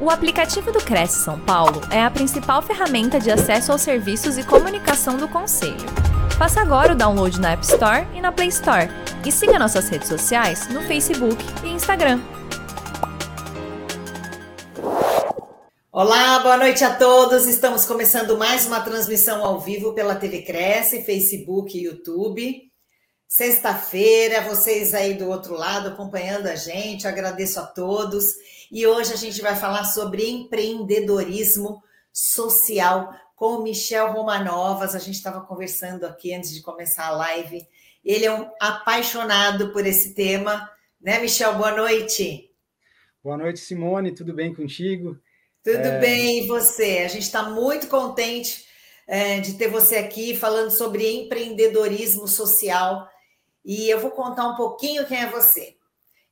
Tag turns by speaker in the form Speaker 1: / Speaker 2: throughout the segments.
Speaker 1: O aplicativo do Cresce São Paulo é a principal ferramenta de acesso aos serviços e comunicação do Conselho. Faça agora o download na App Store e na Play Store. E siga nossas redes sociais no Facebook e Instagram.
Speaker 2: Olá, boa noite a todos. Estamos começando mais uma transmissão ao vivo pela TV Cresce, Facebook e YouTube. Sexta-feira, vocês aí do outro lado acompanhando a gente, agradeço a todos. E hoje a gente vai falar sobre empreendedorismo social com o Michel Romanovas. A gente estava conversando aqui antes de começar a live. Ele é um apaixonado por esse tema, né, Michel? Boa noite.
Speaker 3: Boa noite, Simone. Tudo bem contigo?
Speaker 2: Tudo é... bem, e você? A gente está muito contente é, de ter você aqui falando sobre empreendedorismo social. E eu vou contar um pouquinho quem é você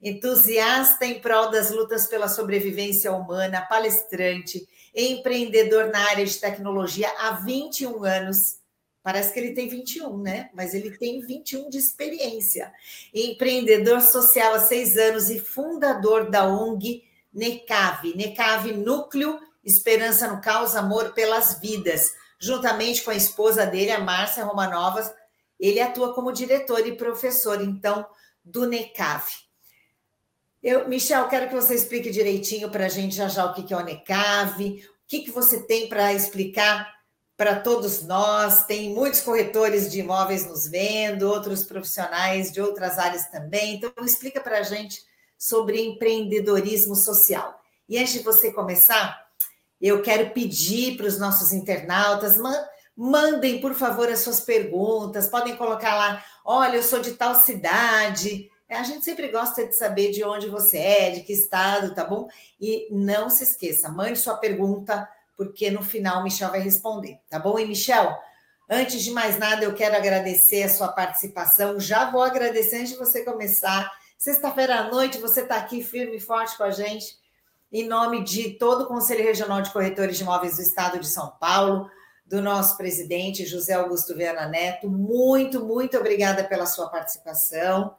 Speaker 2: entusiasta em prol das lutas pela sobrevivência humana, palestrante, empreendedor na área de tecnologia há 21 anos. Parece que ele tem 21, né? Mas ele tem 21 de experiência. Empreendedor social há seis anos e fundador da ONG NECAVE. NECAVE Núcleo Esperança no Caos, Amor pelas Vidas. Juntamente com a esposa dele, a Márcia Romanovas, ele atua como diretor e professor, então, do NECAVE. Eu, Michel, quero que você explique direitinho para a gente já já o que é o NECAV, o que, que você tem para explicar para todos nós. Tem muitos corretores de imóveis nos vendo, outros profissionais de outras áreas também. Então, explica para a gente sobre empreendedorismo social. E antes de você começar, eu quero pedir para os nossos internautas, mandem, por favor, as suas perguntas. Podem colocar lá, olha, eu sou de tal cidade, a gente sempre gosta de saber de onde você é, de que estado, tá bom? E não se esqueça, mande sua pergunta, porque no final o Michel vai responder, tá bom? E Michel, antes de mais nada, eu quero agradecer a sua participação. Já vou agradecer antes de você começar. Sexta-feira à noite, você está aqui firme e forte com a gente, em nome de todo o Conselho Regional de Corretores de Imóveis do Estado de São Paulo, do nosso presidente José Augusto Viana Neto. Muito, muito obrigada pela sua participação.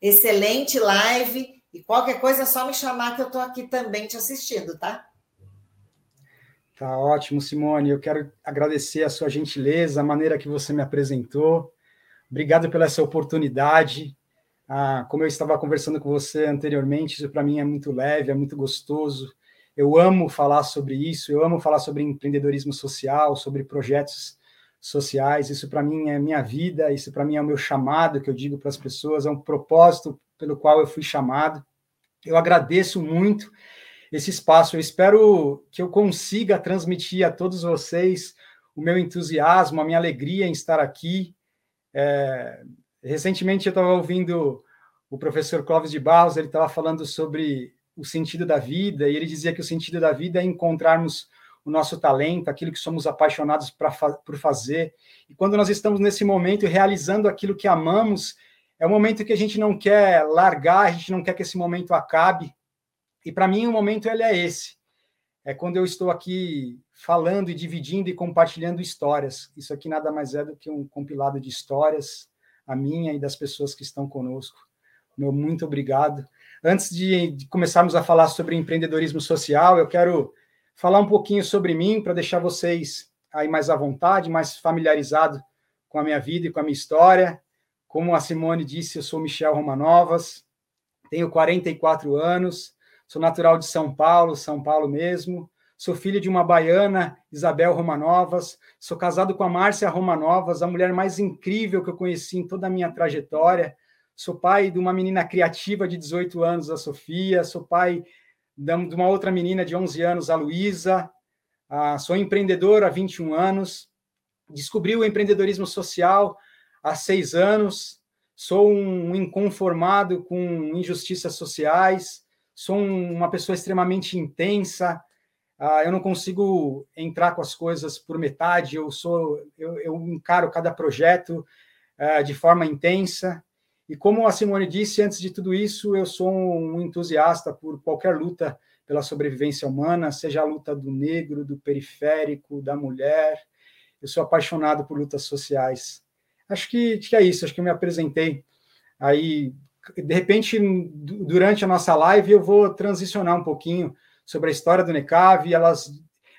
Speaker 2: Excelente live. E qualquer coisa é só me chamar que eu estou aqui também te assistindo, tá?
Speaker 3: Tá ótimo, Simone. Eu quero agradecer a sua gentileza, a maneira que você me apresentou. Obrigado pela essa oportunidade. Ah, como eu estava conversando com você anteriormente, isso para mim é muito leve, é muito gostoso. Eu amo falar sobre isso, eu amo falar sobre empreendedorismo social, sobre projetos sociais. Isso para mim é minha vida, isso para mim é o meu chamado que eu digo para as pessoas, é um propósito pelo qual eu fui chamado. Eu agradeço muito esse espaço. Eu espero que eu consiga transmitir a todos vocês o meu entusiasmo, a minha alegria em estar aqui. É, recentemente eu estava ouvindo o professor Clóvis de Barros, ele estava falando sobre o sentido da vida, e ele dizia que o sentido da vida é encontrarmos o nosso talento, aquilo que somos apaixonados pra, por fazer. E quando nós estamos nesse momento realizando aquilo que amamos, é um momento que a gente não quer largar, a gente não quer que esse momento acabe. E para mim o momento ele é esse. É quando eu estou aqui falando e dividindo e compartilhando histórias. Isso aqui nada mais é do que um compilado de histórias, a minha e das pessoas que estão conosco. Meu muito obrigado. Antes de, começarmos a falar sobre empreendedorismo social, eu quero falar um pouquinho sobre mim, para deixar vocês aí mais à vontade, mais familiarizado com a minha vida e com a minha história. Como a Simone disse, eu sou Michel Romanovas, tenho 44 anos, sou natural de São Paulo, São Paulo mesmo, sou filho de uma baiana, Isabel Romanovas, sou casado com a Márcia Romanovas, a mulher mais incrível que eu conheci em toda a minha trajetória, sou pai de uma menina criativa de 18 anos, a Sofia, sou pai de uma outra menina de 11 anos, a Luísa. Ah, sou empreendedora há 21 anos. Descobri o empreendedorismo social há seis anos. Sou um inconformado com injustiças sociais. Sou uma pessoa extremamente intensa. Ah, eu não consigo entrar com as coisas por metade. Eu sou, eu, eu encaro cada projeto ah, de forma intensa. E como a Simone disse, antes de tudo isso, eu sou um entusiasta por qualquer luta pela sobrevivência humana, seja a luta do negro, do periférico, da mulher. Eu sou apaixonado por lutas sociais. Acho que, que é isso, acho que eu me apresentei. Aí, de repente, durante a nossa live, eu vou transicionar um pouquinho sobre a história do NECAV, elas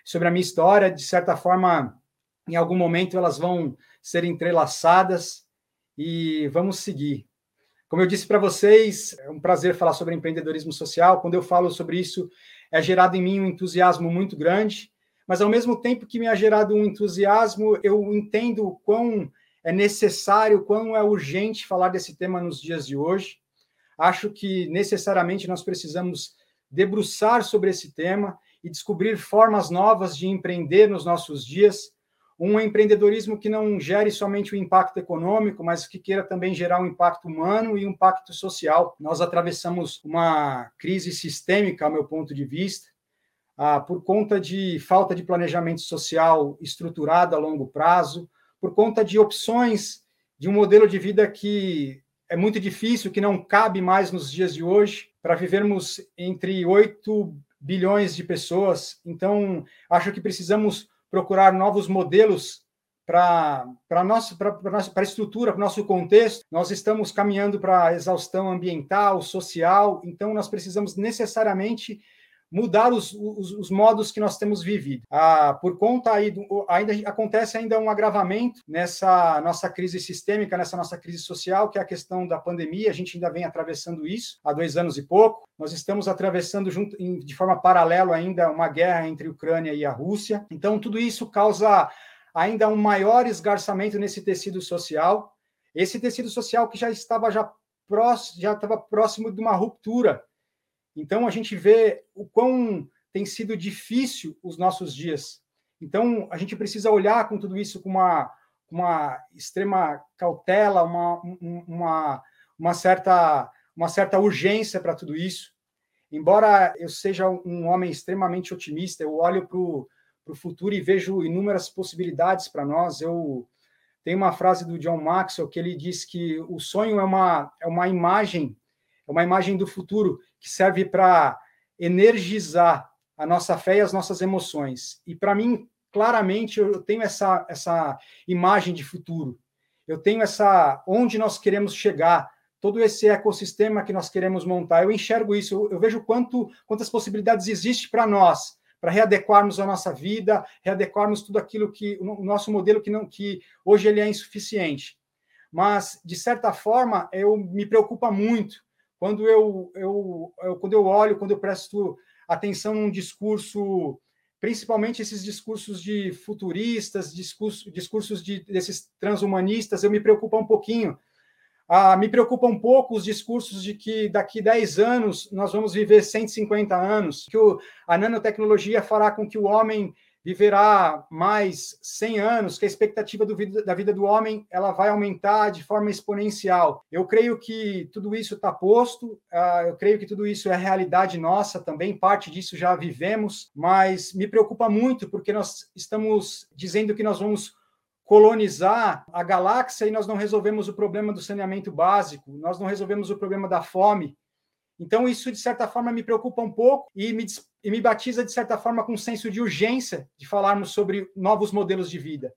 Speaker 3: sobre a minha história, de certa forma, em algum momento elas vão ser entrelaçadas e vamos seguir. Como eu disse para vocês, é um prazer falar sobre empreendedorismo social. Quando eu falo sobre isso, é gerado em mim um entusiasmo muito grande, mas ao mesmo tempo que me é gerado um entusiasmo, eu entendo o quão é necessário, quão é urgente falar desse tema nos dias de hoje. Acho que necessariamente nós precisamos debruçar sobre esse tema e descobrir formas novas de empreender nos nossos dias, um empreendedorismo que não gere somente o impacto econômico, mas que queira também gerar um impacto humano e um impacto social. Nós atravessamos uma crise sistêmica, ao meu ponto de vista, ah, por conta de falta de planejamento social estruturado a longo prazo, por conta de opções de um modelo de vida que é muito difícil, que não cabe mais nos dias de hoje, para vivermos entre 8 bilhões de pessoas. Então, acho que precisamos procurar novos modelos para a estrutura, para o nosso contexto. Nós estamos caminhando para a exaustão ambiental, social, então nós precisamos necessariamente mudar os, os, os, modos que nós temos vivido. Ah, por conta aí, do, ainda acontece ainda um agravamento nessa nossa crise sistêmica, nessa nossa crise social, que é a questão da pandemia. A gente ainda vem atravessando isso há dois anos e pouco. Nós estamos atravessando junto, em, de forma paralela ainda uma guerra entre a Ucrânia e a Rússia. Então, tudo isso causa ainda um maior esgarçamento nesse tecido social. Esse tecido social que já estava já próximo, já estava próximo de uma ruptura então, a gente vê o quão tem sido difícil os nossos dias. Então, a gente precisa olhar com tudo isso com uma, uma extrema cautela, uma, uma, uma, certa, uma certa urgência para tudo isso. Embora eu seja um homem extremamente otimista, eu olho para o futuro e vejo inúmeras possibilidades para nós. Eu tenho uma frase do John Maxwell que ele diz que o sonho é uma, é uma imagem é uma imagem do futuro que serve para energizar a nossa fé e as nossas emoções. E para mim, claramente, eu tenho essa, essa imagem de futuro. Eu tenho essa onde nós queremos chegar, todo esse ecossistema que nós queremos montar. Eu enxergo isso, eu, eu vejo quanto, quantas possibilidades existem para nós, para readequarmos a nossa vida, readequarmos tudo aquilo que o nosso modelo que não que hoje ele é insuficiente. Mas de certa forma, eu me preocupa muito quando eu, eu, eu, quando eu olho, quando eu presto atenção num discurso, principalmente esses discursos de futuristas, discurso, discursos de, desses transhumanistas, eu me preocupo um pouquinho. Ah, me preocupa um pouco os discursos de que daqui 10 anos nós vamos viver 150 anos, que o, a nanotecnologia fará com que o homem viverá mais 100 anos, que a expectativa vida, da vida do homem ela vai aumentar de forma exponencial. Eu creio que tudo isso está posto, uh, eu creio que tudo isso é realidade nossa também, parte disso já vivemos, mas me preocupa muito porque nós estamos dizendo que nós vamos colonizar a galáxia e nós não resolvemos o problema do saneamento básico, nós não resolvemos o problema da fome, então, isso, de certa forma, me preocupa um pouco e me, e me batiza, de certa forma, com um senso de urgência de falarmos sobre novos modelos de vida.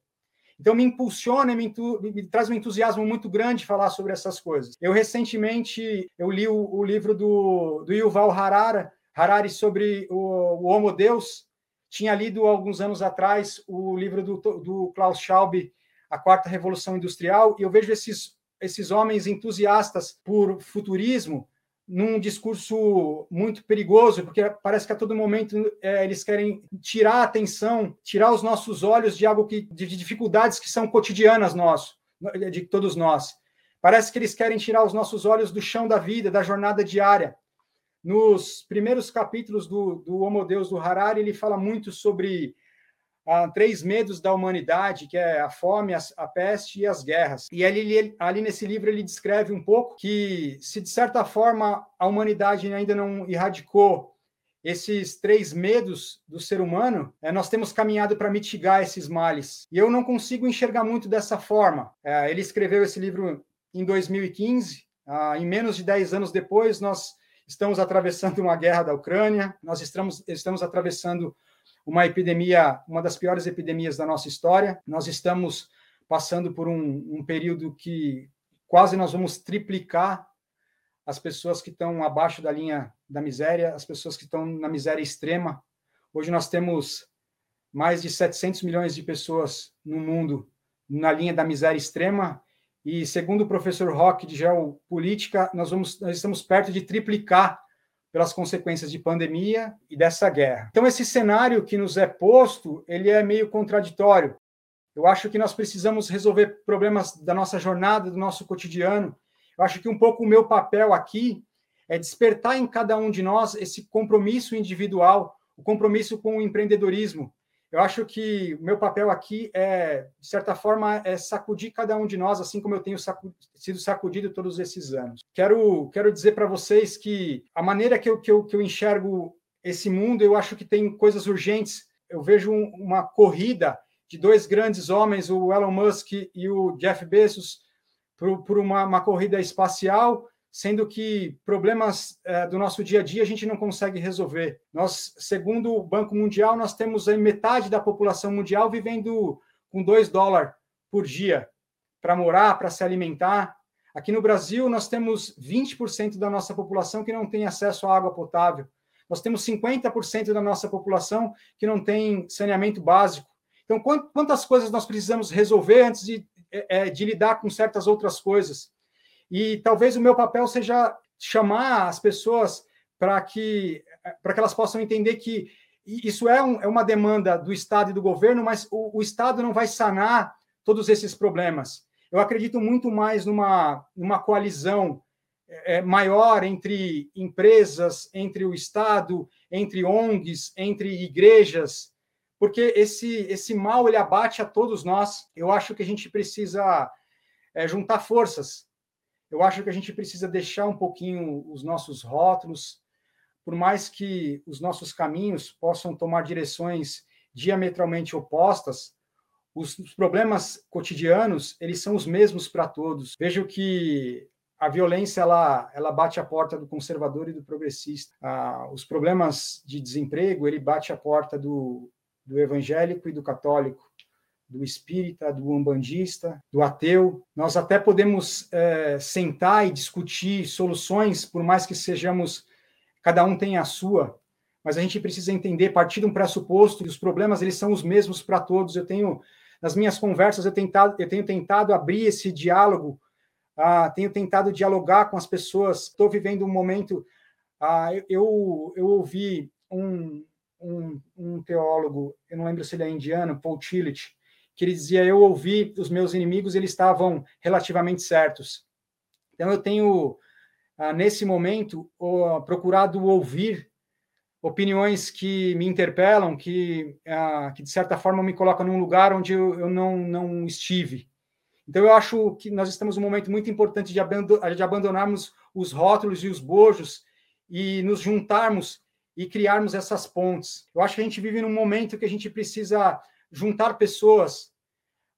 Speaker 3: Então, me impulsiona, me, me, traz um entusiasmo muito grande falar sobre essas coisas. Eu, recentemente, eu li o, o livro do, do Yuval Harari, Harari sobre o, o Homo Deus. Tinha lido, alguns anos atrás, o livro do, do Klaus Schwab, A Quarta Revolução Industrial, e eu vejo esses, esses homens entusiastas por futurismo, num discurso muito perigoso, porque parece que a todo momento é, eles querem tirar a atenção, tirar os nossos olhos de algo que de dificuldades que são cotidianas nosso, de todos nós. Parece que eles querem tirar os nossos olhos do chão da vida, da jornada diária. Nos primeiros capítulos do, do Homo Deus do Harari, ele fala muito sobre a três medos da humanidade, que é a fome, a, a peste e as guerras. E ali, nesse livro ele descreve um pouco que, se de certa forma a humanidade ainda não erradicou esses três medos do ser humano, é, nós temos caminhado para mitigar esses males. E eu não consigo enxergar muito dessa forma. É, ele escreveu esse livro em 2015, ah, em menos de dez anos depois, nós estamos atravessando uma guerra da Ucrânia, nós estamos, estamos atravessando uma epidemia, uma das piores epidemias da nossa história. Nós estamos passando por um, um período que quase nós vamos triplicar as pessoas que estão abaixo da linha da miséria, as pessoas que estão na miséria extrema. Hoje nós temos mais de 700 milhões de pessoas no mundo na linha da miséria extrema, e segundo o professor Rock de Geopolítica, nós, vamos, nós estamos perto de triplicar pelas consequências de pandemia e dessa guerra. Então esse cenário que nos é posto, ele é meio contraditório. Eu acho que nós precisamos resolver problemas da nossa jornada, do nosso cotidiano. Eu acho que um pouco o meu papel aqui é despertar em cada um de nós esse compromisso individual, o compromisso com o empreendedorismo, eu acho que o meu papel aqui é, de certa forma, é sacudir cada um de nós, assim como eu tenho sido sacudido todos esses anos. Quero, quero dizer para vocês que a maneira que eu, que, eu, que eu enxergo esse mundo, eu acho que tem coisas urgentes. Eu vejo um, uma corrida de dois grandes homens, o Elon Musk e o Jeff Bezos, por, por uma, uma corrida espacial sendo que problemas é, do nosso dia a dia a gente não consegue resolver. Nós, segundo o Banco Mundial, nós temos aí metade da população mundial vivendo com 2 dólares por dia para morar, para se alimentar. Aqui no Brasil, nós temos 20% da nossa população que não tem acesso à água potável. Nós temos 50% da nossa população que não tem saneamento básico. Então, quantas coisas nós precisamos resolver antes de, é, é, de lidar com certas outras coisas? E talvez o meu papel seja chamar as pessoas para que, para que elas possam entender que isso é, um, é, uma demanda do Estado e do governo, mas o, o, Estado não vai sanar todos esses problemas. Eu acredito muito mais numa, numa coalizão é, maior entre empresas, entre o Estado, entre ONGs, entre igrejas, porque esse, esse mal ele abate a todos nós. Eu acho que a gente precisa é, juntar forças eu acho que a gente precisa deixar um pouquinho os nossos rótulos, por mais que os nossos caminhos possam tomar direções diametralmente opostas, os problemas cotidianos eles são os mesmos para todos. Vejo que a violência ela, ela bate a porta do conservador e do progressista. Ah, os problemas de desemprego ele bate a porta do, do evangélico e do católico do espírita, do umbandista, do ateu. Nós até podemos é, sentar e discutir soluções, por mais que sejamos, cada um tem a sua, mas a gente precisa entender, partir de um pressuposto, que os problemas eles são os mesmos para todos. Eu tenho, nas minhas conversas, eu, tentado, eu tenho tentado abrir esse diálogo, ah, tenho tentado dialogar com as pessoas. Estou vivendo um momento. Ah, eu, eu ouvi um, um, um teólogo, eu não lembro se ele é indiano, Paul Tillich, que ele dizia: Eu ouvi os meus inimigos, eles estavam relativamente certos. Então, eu tenho, ah, nesse momento, procurado ouvir opiniões que me interpelam, que, ah, que de certa forma me colocam num lugar onde eu, não, não estive. Então, eu acho que nós estamos num momento muito importante de abandonarmos os rótulos e os bojos e nos juntarmos e criarmos essas pontes. Eu acho que a gente vive num momento que a gente precisa juntar pessoas.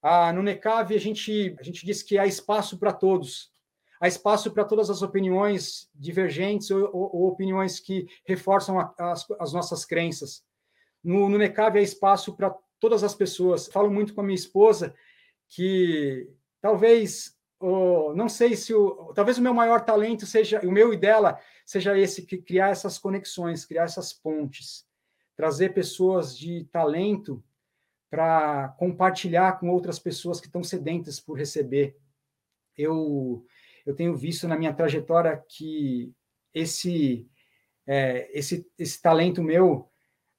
Speaker 3: Ah, no NECAV, a gente, a gente diz que há espaço para todos. Há espaço para todas as opiniões divergentes ou, ou, ou opiniões que reforçam a, as, as, nossas crenças. No, no NECAV, há espaço para todas as pessoas. Falo muito com a minha esposa que talvez Oh, não sei se o, talvez o meu maior talento seja o meu e dela seja esse que criar essas conexões, criar essas pontes, trazer pessoas de talento para compartilhar com outras pessoas que estão sedentas por receber. Eu, eu tenho visto na minha trajetória que esse, é, esse, esse talento meu,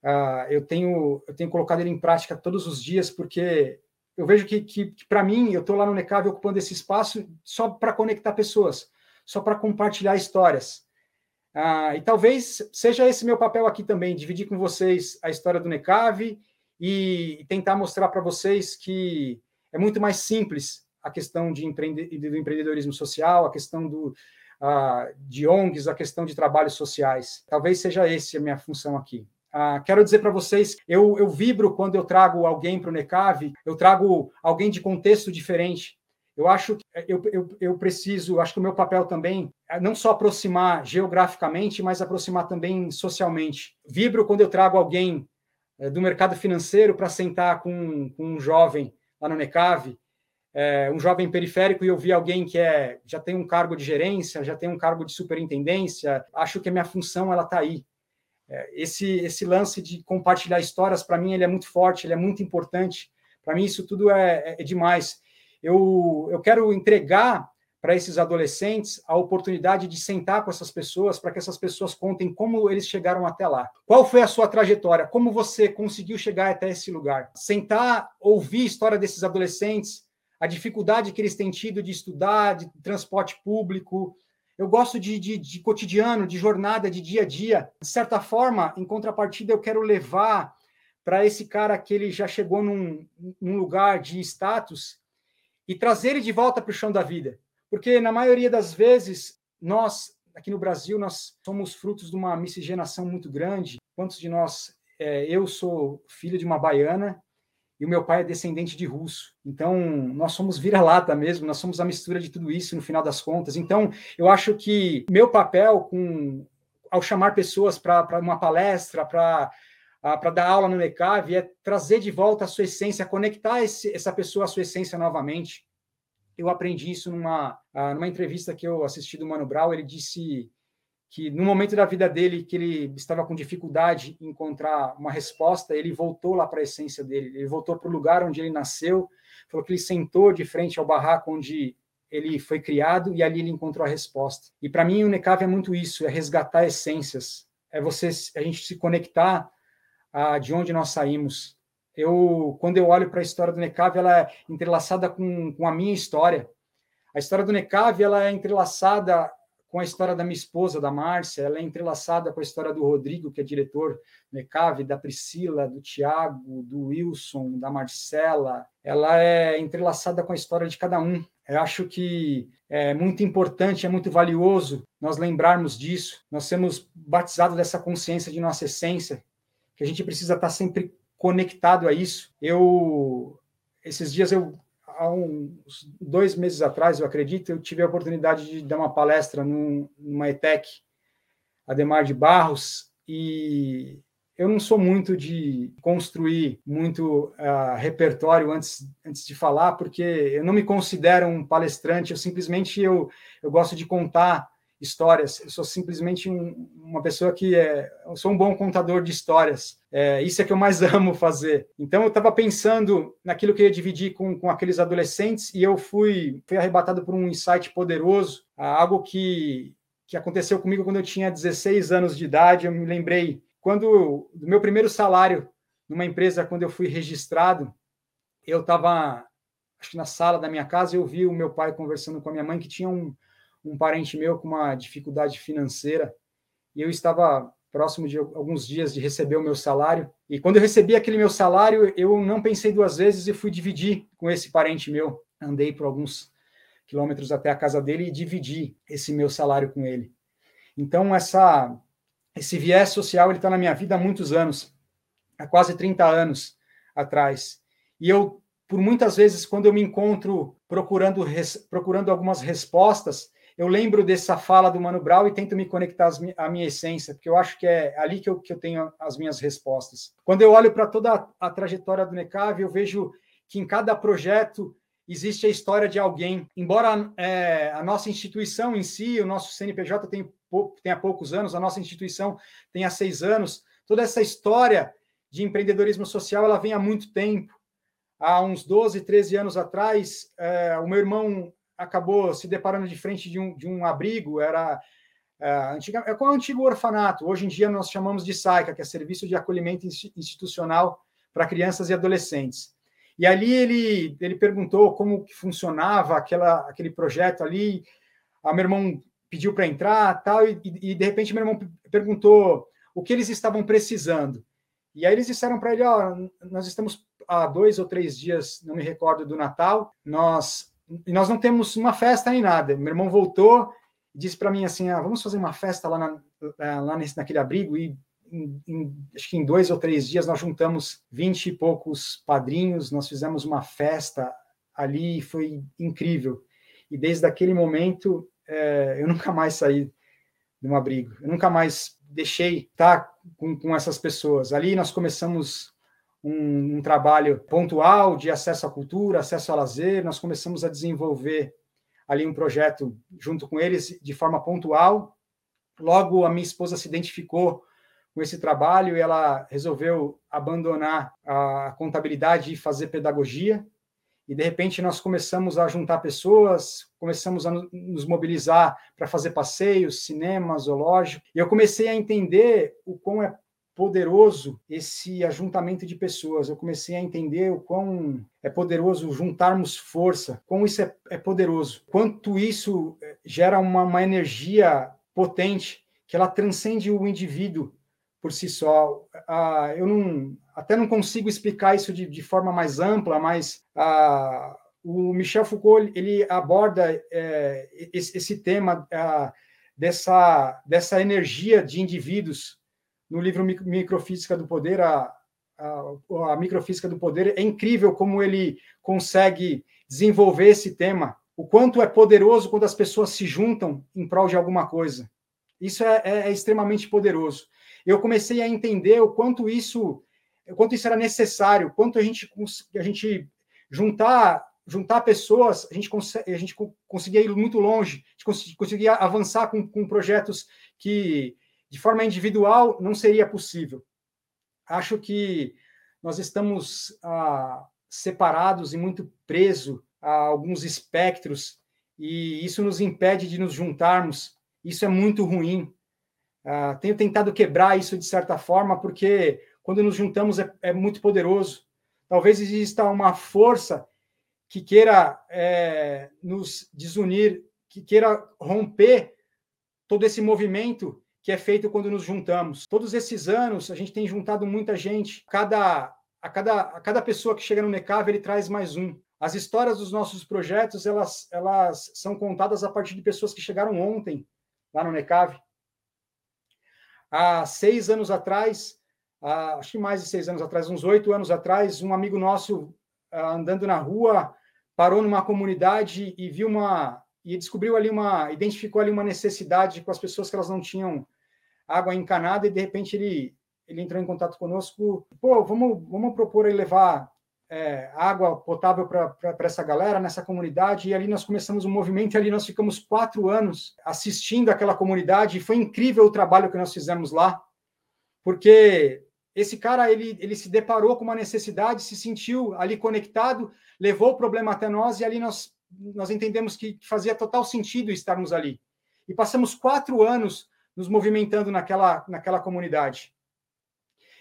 Speaker 3: uh, eu, tenho, eu tenho colocado ele em prática todos os dias, porque eu vejo que, que, que para mim, eu estou lá no Necave ocupando esse espaço só para conectar pessoas, só para compartilhar histórias. Uh, e talvez seja esse meu papel aqui também, dividir com vocês a história do Necave e tentar mostrar para vocês que é muito mais simples a questão de empreende, do empreendedorismo social, a questão do, uh, de ONGs, a questão de trabalhos sociais. Talvez seja essa a minha função aqui. Uh, quero dizer para vocês, eu, eu vibro quando eu trago alguém para o NECAV, eu trago alguém de contexto diferente. Eu acho que eu, eu, eu preciso, acho que o meu papel também é não só aproximar geograficamente, mas aproximar também socialmente. Vibro quando eu trago alguém do mercado financeiro para sentar com, com, um jovem lá no Necave é, um jovem periférico e eu vi alguém que é, já tem um cargo de gerência, já tem um cargo de superintendência, acho que a minha função ela está aí. É, esse, esse lance de compartilhar histórias, para mim, ele é muito forte, ele é muito importante. Para mim, isso tudo é, é, é demais. Eu, eu quero entregar para esses adolescentes a oportunidade de sentar com essas pessoas para que essas pessoas contem como eles chegaram até lá. Qual foi a sua trajetória? Como você conseguiu chegar até esse lugar? Sentar, ouvir a história desses adolescentes, a dificuldade que eles têm tido de estudar, de transporte público. Eu gosto de, de, de cotidiano, de jornada, de dia a dia. De certa forma, em contrapartida, eu quero levar para esse cara que ele já chegou num, num lugar de status e trazer ele de volta para o chão da vida porque, na maioria das vezes, nós, aqui no Brasil, nós somos frutos de uma miscigenação muito grande. Quantos de nós... É, eu sou filho de uma baiana e o meu pai é descendente de russo. Então, nós somos vira-lata mesmo, nós somos a mistura de tudo isso no final das contas. Então, eu acho que meu papel com ao chamar pessoas para uma palestra, para para dar aula no NECAV, é trazer de volta a sua essência, conectar esse, essa pessoa à sua essência novamente eu aprendi isso numa, ah, numa entrevista que eu assisti do Mano Brown. Ele disse que no momento da vida dele que ele estava com dificuldade em encontrar uma resposta, ele voltou lá para a essência dele, ele voltou para o lugar onde ele nasceu, falou que ele sentou de frente ao barraco onde ele foi criado e ali ele encontrou a resposta. E para mim o NECAV é muito isso, é resgatar essências, é você a gente se conectar a, de onde nós saímos, eu, quando eu olho para a história do Necave, ela é entrelaçada com, com a minha história. A história do Necave ela é entrelaçada com a história da minha esposa, da Márcia, ela é entrelaçada com a história do Rodrigo, que é diretor do Necave, da Priscila, do Tiago, do Wilson, da Marcela. Ela é entrelaçada com a história de cada um. Eu acho que é muito importante, é muito valioso nós lembrarmos disso, nós sermos batizados dessa consciência de nossa essência, que a gente precisa estar sempre conectado a isso. Eu, esses dias, eu, há uns dois meses atrás, eu acredito, eu tive a oportunidade de dar uma palestra num, numa ETEC, Ademar de Barros, e eu não sou muito de construir muito uh, repertório antes, antes de falar, porque eu não me considero um palestrante, eu simplesmente eu, eu gosto de contar histórias. Eu sou simplesmente um, uma pessoa que é, eu sou um bom contador de histórias. É, isso é que eu mais amo fazer. Então eu estava pensando naquilo que eu ia dividir com, com aqueles adolescentes e eu fui, fui arrebatado por um insight poderoso, algo que, que aconteceu comigo quando eu tinha 16 anos de idade. Eu me lembrei quando do meu primeiro salário numa empresa, quando eu fui registrado, eu estava acho que na sala da minha casa eu vi o meu pai conversando com a minha mãe que tinha um um parente meu com uma dificuldade financeira e eu estava próximo de alguns dias de receber o meu salário. E quando eu recebi aquele meu salário, eu não pensei duas vezes e fui dividir com esse parente meu. Andei por alguns quilômetros até a casa dele e dividi esse meu salário com ele. Então essa esse viés social está na minha vida há muitos anos, há quase 30 anos atrás. E eu por muitas vezes quando eu me encontro procurando res, procurando algumas respostas, eu lembro dessa fala do Mano Brown e tento me conectar à minha essência, porque eu acho que é ali que eu, que eu tenho as minhas respostas. Quando eu olho para toda a, a, trajetória do NECAV, eu vejo que em cada projeto existe a história de alguém. Embora é, a nossa instituição em si, o nosso CNPJ há poucos anos, a nossa instituição tem há seis anos, toda essa história de empreendedorismo social ela vem há muito tempo. Há uns 12, 13 anos atrás, é, o meu irmão acabou se deparando de frente de um, de um abrigo, era é, antiga, é com o antigo orfanato. Hoje em dia nós chamamos de SAICA, que é Serviço de Acolhimento Institucional para Crianças e Adolescentes. E ali ele, ele perguntou como que funcionava aquela, aquele projeto ali. A meu irmão pediu para entrar tal, e, e de repente meu irmão perguntou o que eles estavam precisando. E aí eles disseram para ele, ó, oh, nós estamos há dois ou três dias, não me recordo do Natal, nós e nós não temos uma festa nem nada. Meu irmão voltou e disse para mim assim: ah, vamos fazer uma festa lá, na, lá nesse, naquele abrigo. E em, em, acho que em dois ou três dias nós juntamos vinte e poucos padrinhos, nós fizemos uma festa ali, foi incrível. E desde aquele momento é, eu nunca mais saí de um abrigo, eu nunca mais deixei estar com, com essas pessoas. Ali nós começamos um, um, trabalho pontual de acesso à cultura, acesso ao lazer. Nós começamos a desenvolver ali um projeto junto com eles de forma pontual. Logo, a minha esposa se identificou com esse trabalho e ela resolveu abandonar a contabilidade e fazer pedagogia. E de repente nós começamos a juntar pessoas, começamos a nos mobilizar para fazer passeios, cinema, zoológico. E eu comecei a entender o quão é poderoso esse ajuntamento de pessoas. Eu comecei a entender o quão é poderoso juntarmos força, como isso é, é, poderoso, quanto isso eh, gera uma, uma energia potente que ela transcende o indivíduo por si só. Ah, eu não, até não consigo explicar isso de, de forma mais ampla, mas ah, o Michel Foucault ele aborda é, esse, esse, tema ah, dessa, dessa energia de indivíduos no livro Microfísica do Poder, a, a, a, Microfísica do Poder, é incrível como ele consegue desenvolver esse tema, o quanto é poderoso quando as pessoas se juntam em prol de alguma coisa. Isso é, é, é extremamente poderoso. Eu comecei a entender o quanto isso, o quanto isso era necessário, quanto a gente, a gente juntar juntar pessoas, a gente, consegue, a gente conseguia ir muito longe, a gente conseguia avançar com, com projetos que de forma individual não seria possível. Acho que nós estamos ah, separados e muito presos a alguns espectros, e isso nos impede de nos juntarmos. Isso é muito ruim. Ah, tenho tentado quebrar isso de certa forma, porque quando nos juntamos é, é muito poderoso. Talvez exista uma força que queira é, nos desunir, que queira romper todo esse movimento que é feito quando nos juntamos. Todos esses anos, a gente tem juntado muita gente. Cada, a, cada, a cada pessoa que chega no NECAV, ele traz mais um. As histórias dos nossos projetos, elas, elas são contadas a partir de pessoas que chegaram ontem lá no NECAV. Há seis anos atrás, há, acho que mais de seis anos atrás, uns oito anos atrás, um amigo nosso, ah, andando na rua, parou numa comunidade e viu uma e descobriu ali uma, identificou ali uma necessidade com as pessoas que elas não tinham água encanada e de repente ele ele entrou em contato conosco, pô, vamos vamos propor aí levar é, água potável para essa galera nessa comunidade. E ali nós começamos um movimento e ali nós ficamos quatro anos assistindo aquela comunidade. E foi incrível o trabalho que nós fizemos lá porque esse cara ele, ele se deparou com uma necessidade, se sentiu ali conectado, levou o problema até nós e ali nós nós entendemos que fazia total sentido estarmos ali. E passamos quatro anos nos movimentando naquela, naquela comunidade.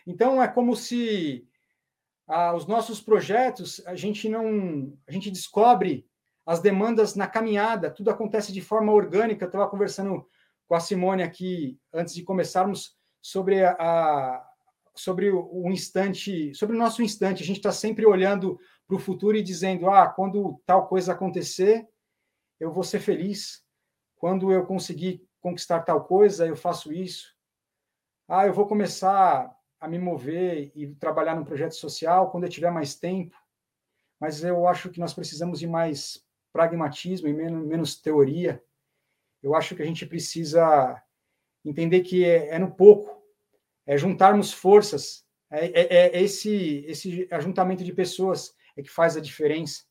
Speaker 3: Então, é como se ah, os nossos projetos, a gente não. A gente descobre as demandas na caminhada, tudo acontece de forma orgânica. Eu estava conversando com a Simone aqui, antes de começarmos, sobre a, sobre o instante, sobre o nosso instante. A gente está sempre olhando para o futuro e dizendo: ah, quando tal coisa acontecer, eu vou ser feliz. Quando eu conseguir conquistar tal coisa, eu faço isso. Ah, eu vou começar a me mover e trabalhar num projeto social quando eu tiver mais tempo. Mas eu acho que nós precisamos de mais pragmatismo e menos, menos teoria. Eu acho que a gente precisa entender que é, é no pouco, é juntarmos forças, é, é, é esse, esse ajuntamento de pessoas é que faz a diferença.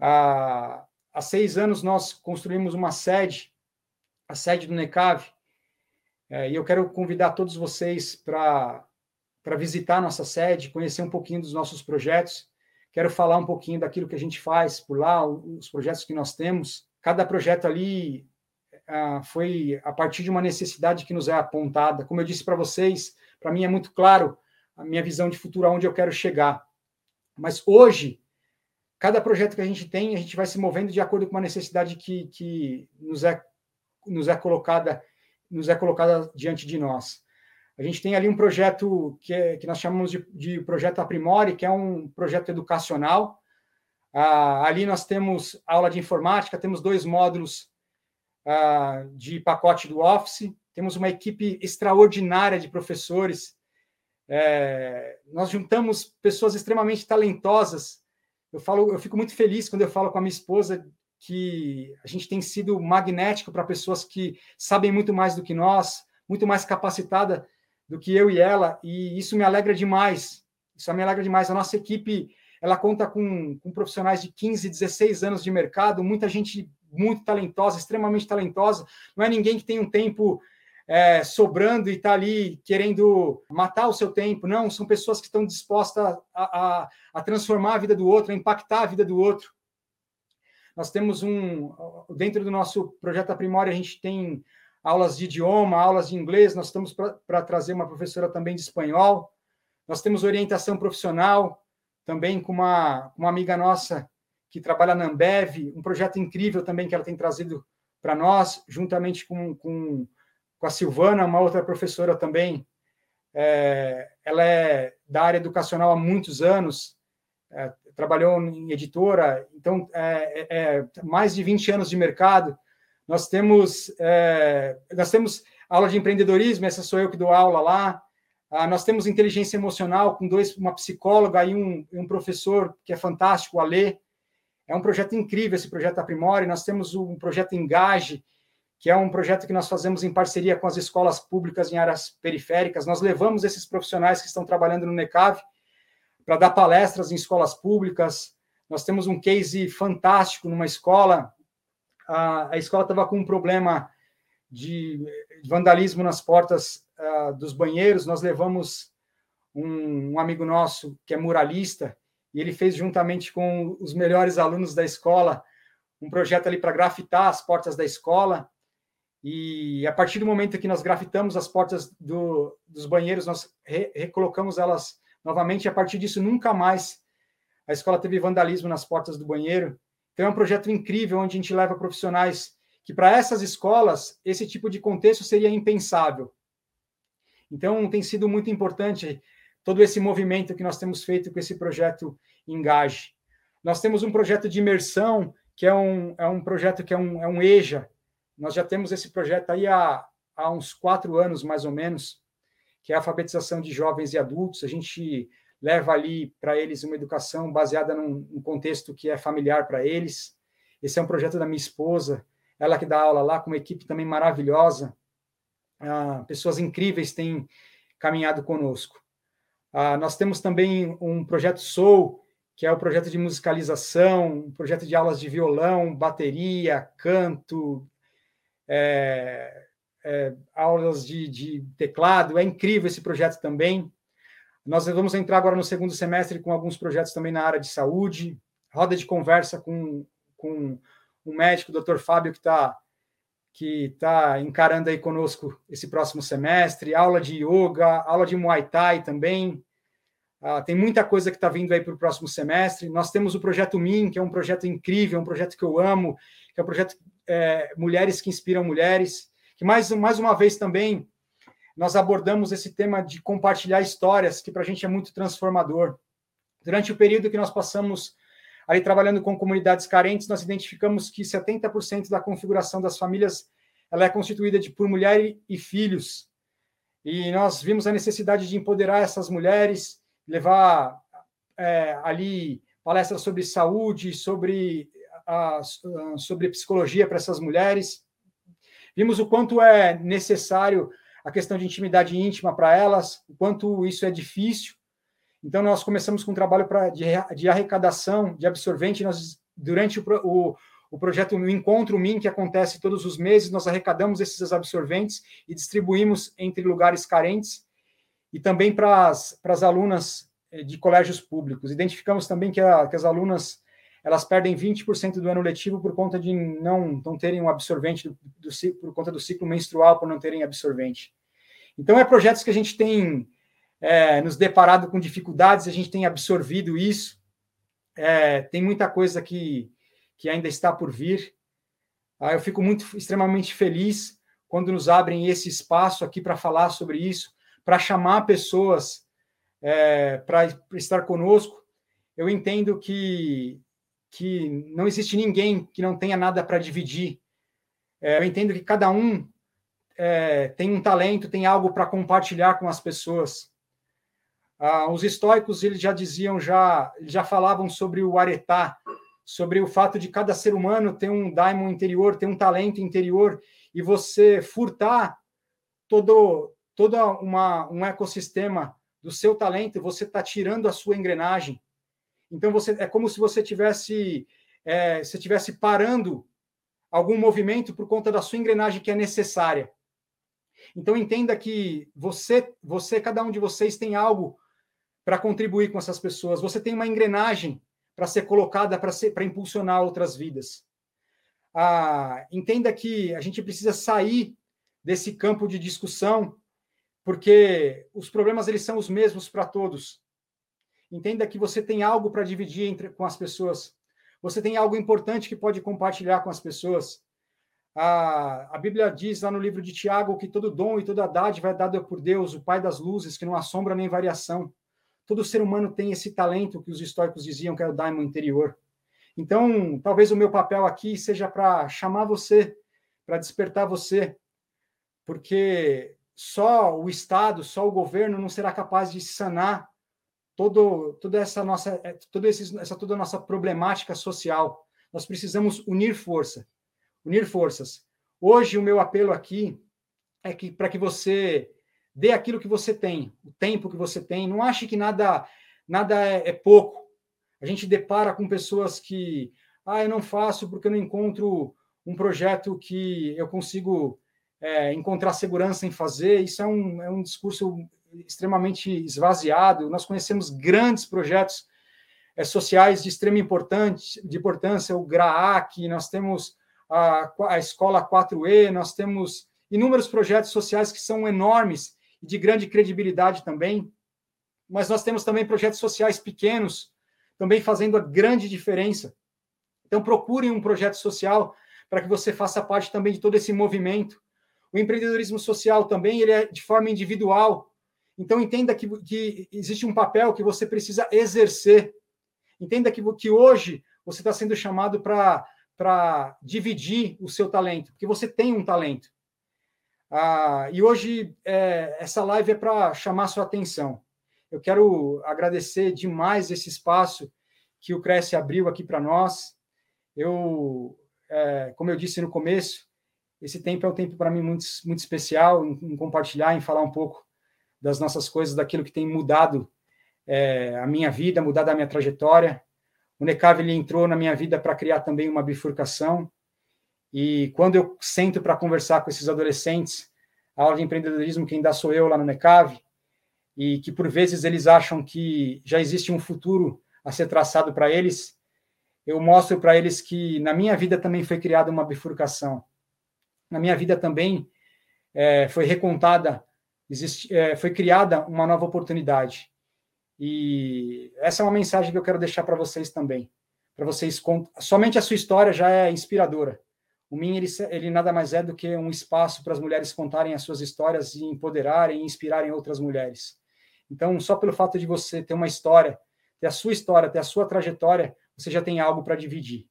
Speaker 3: Há, há seis anos nós construímos uma sede, a sede do NECAV, é, e eu quero convidar todos vocês para visitar nossa sede, conhecer um pouquinho dos nossos projetos. Quero falar um pouquinho daquilo que a gente faz por lá, os projetos que nós temos. Cada projeto ali ah, foi a partir de uma necessidade que nos é apontada. Como eu disse para vocês, para mim é muito claro a minha visão de futuro, aonde eu quero chegar. Mas hoje, cada projeto que a gente tem, a gente vai se movendo de acordo com uma necessidade que, que nos, é, nos, é colocada, nos é colocada diante de nós. A gente tem ali um projeto que, é, que nós chamamos de, de projeto Aprimore, que é um projeto educacional. Ah, ali nós temos aula de informática, temos dois módulos ah, de pacote do Office, temos uma equipe extraordinária de professores é, nós juntamos pessoas extremamente talentosas. Eu falo, eu fico muito feliz quando eu falo com a minha esposa que a gente tem sido magnético para pessoas que sabem muito mais do que nós, muito mais capacitada do que eu e ela, e isso me alegra demais. Isso me alegra demais. A nossa equipe ela conta com, com profissionais de 15, 16 anos de mercado, muita gente muito talentosa, extremamente talentosa. Não é ninguém que tem um tempo é, sobrando e está ali querendo matar o seu tempo. Não, são pessoas que estão dispostas a, a, a, transformar a vida do outro, a impactar a vida do outro. Nós temos um. Dentro do nosso projeto Aprimore, a gente tem aulas de idioma, aulas de inglês, nós estamos para trazer uma professora também de espanhol. Nós temos orientação profissional, também com uma, uma amiga nossa que trabalha na Ambev, um projeto incrível também que ela tem trazido para nós, juntamente com, com, com, a Silvana, uma outra professora também. É, ela é da área educacional há muitos anos, é, trabalhou em editora, então, é, é, é mais de 20 anos de mercado. Nós temos, é, nós temos aula de empreendedorismo, essa sou eu que dou aula lá. Ah, nós temos inteligência emocional com dois, uma psicóloga e um, um professor que é fantástico, o Alê. É um projeto incrível esse projeto Aprimore. Nós temos um projeto Engage, que é um projeto que nós fazemos em parceria com as escolas públicas em áreas periféricas. Nós levamos esses profissionais que estão trabalhando no NECAV para dar palestras em escolas públicas. Nós temos um case fantástico numa escola. A, a escola estava com um problema de vandalismo nas portas uh, dos banheiros. Nós levamos um, um, amigo nosso que é muralista e ele fez juntamente com os melhores alunos da escola um projeto ali para grafitar as portas da escola. E a partir do momento que nós grafitamos as portas do, dos banheiros, nós re, recolocamos elas novamente. A partir disso, nunca mais a escola teve vandalismo nas portas do banheiro. Então, é um projeto incrível onde a gente leva profissionais que, para essas escolas, esse tipo de contexto seria impensável. Então, tem sido muito importante todo esse movimento que nós temos feito com esse projeto Engage. Nós temos um projeto de imersão, que é um, é um projeto que é um, é um EJA. Nós já temos esse projeto aí há, há uns quatro anos, mais ou menos, que é a alfabetização de jovens e adultos. A gente leva ali para eles uma educação baseada num, num contexto que é familiar para eles. Esse é um projeto da minha esposa, ela que dá aula lá, com uma equipe também maravilhosa. Ah, pessoas incríveis têm caminhado conosco. Ah, nós temos também um projeto Soul, que é o projeto de musicalização, um projeto de aulas de violão, bateria, canto, é, é, aulas de, de, teclado. É incrível esse projeto também. Nós vamos entrar agora no segundo semestre com alguns projetos também na área de saúde, roda de conversa com, com um médico, o Dr. Fábio, que está que está encarando aí conosco esse próximo semestre, aula de yoga, aula de Muay Thai também. Ah, tem muita coisa que está vindo aí para o próximo semestre. Nós temos o projeto MIN, que é um projeto incrível, um projeto que eu amo, que é um projeto é, Mulheres que Inspiram Mulheres que mais, mais uma vez também nós abordamos esse tema de compartilhar histórias, que para a gente é muito transformador. Durante o período que nós passamos ali trabalhando com comunidades carentes, nós identificamos que 70% da configuração das famílias ela é constituída de, por mulher e filhos. E nós vimos a necessidade de empoderar essas mulheres, levar é, ali palestras sobre saúde, sobre, a, sobre psicologia para essas mulheres. Vimos o quanto é necessário a questão de intimidade íntima para elas, o quanto isso é difícil. Então, nós começamos com um trabalho pra, de, de arrecadação de absorvente. Nós, durante o, o, o projeto o Encontro MIN, que acontece todos os meses, nós arrecadamos esses absorventes e distribuímos entre lugares carentes e também para as, alunas eh, de colégios públicos. Identificamos também que, a, que as alunas elas perdem 20% do ano letivo por conta de não, não terem um absorvente, do, do, por conta do ciclo menstrual, por não terem absorvente. Então, é projetos que a gente tem é, nos deparado com dificuldades, a gente tem absorvido isso. É, tem muita coisa que, que ainda está por vir. Ah, eu fico muito, extremamente feliz quando nos abrem esse espaço aqui para falar sobre isso, para chamar pessoas é, para estar conosco. Eu entendo que que não existe ninguém que não tenha nada para dividir. É, eu entendo que cada um é, tem um talento, tem algo para compartilhar com as pessoas. Ah, os estoicos eles já diziam, já, já falavam sobre o aretá, sobre o fato de cada ser humano ter um daimon interior, ter um talento interior, e você furtar todo, todo uma, um ecossistema do seu talento, você está tirando a sua engrenagem. Então você é como se você tivesse é, se tivesse parando algum movimento por conta da sua engrenagem que é necessária. Então entenda que você, você, cada um de vocês tem algo para contribuir com essas pessoas. Você tem uma engrenagem para ser colocada para ser para impulsionar outras vidas. Ah, entenda que a gente precisa sair desse campo de discussão, porque os problemas eles são os mesmos para todos. Entenda que você tem algo para dividir entre, com as pessoas. Você tem algo importante que pode compartilhar com as pessoas. A, a Bíblia diz lá no livro de Tiago que todo dom e toda dádiva é dada por Deus, o Pai das luzes, que não há sombra nem variação. Todo ser humano tem esse talento que os históricos diziam que é o daimon interior. Então, talvez o meu papel aqui seja para chamar você, para despertar você, porque só o Estado, só o governo não será capaz de sanar todo, toda essa nossa, é, toda essa toda a nossa problemática social. Nós precisamos unir força, unir forças. Hoje o meu apelo aqui é que para que você dê aquilo que você tem, o tempo que você tem. Não ache que nada nada é, é pouco. A gente depara com pessoas que, ah, eu não faço porque eu não encontro um projeto que eu consigo é, encontrar segurança em fazer. Isso é um, é um discurso extremamente esvaziado. Nós conhecemos grandes projetos é, sociais de extrema importância, de importância, o GRAAC, nós temos a, a Escola 4E, nós temos inúmeros projetos sociais que são enormes e de grande credibilidade também. Mas nós temos também projetos sociais pequenos, também fazendo a grande diferença. Então, procurem um projeto social para que você faça parte também de todo esse movimento. O empreendedorismo social também ele é de forma individual. Então, entenda que, que existe um papel que você precisa exercer. Entenda que, que hoje você está sendo chamado para dividir o seu talento, porque você tem um talento. Ah, e hoje é, essa live é para chamar sua atenção. Eu quero agradecer demais esse espaço que o Cresce abriu aqui para nós. Eu, é, como eu disse no começo, esse tempo é um tempo para mim muito, muito especial em, em compartilhar, em falar um pouco das nossas coisas, daquilo que tem mudado é, a minha vida, mudado a minha trajetória. O Necav ele entrou na minha vida para criar também uma bifurcação. E quando eu sento para conversar com esses adolescentes, a aula de empreendedorismo quem dá sou eu lá no Necav, e que por vezes eles acham que já existe um futuro a ser traçado para eles, eu mostro para eles que na minha vida também foi criada uma bifurcação. Na minha vida também é, foi recontada é, foi criada uma nova oportunidade. E essa é uma mensagem que eu quero deixar para vocês também. Para vocês, somente a sua história já é inspiradora. O MIN, ele, ele nada mais é do que um espaço para as mulheres contarem as suas histórias e empoderarem e inspirarem outras mulheres. Então, só pelo fato de você ter uma história, ter a sua história, ter a sua trajetória, você já tem algo para dividir.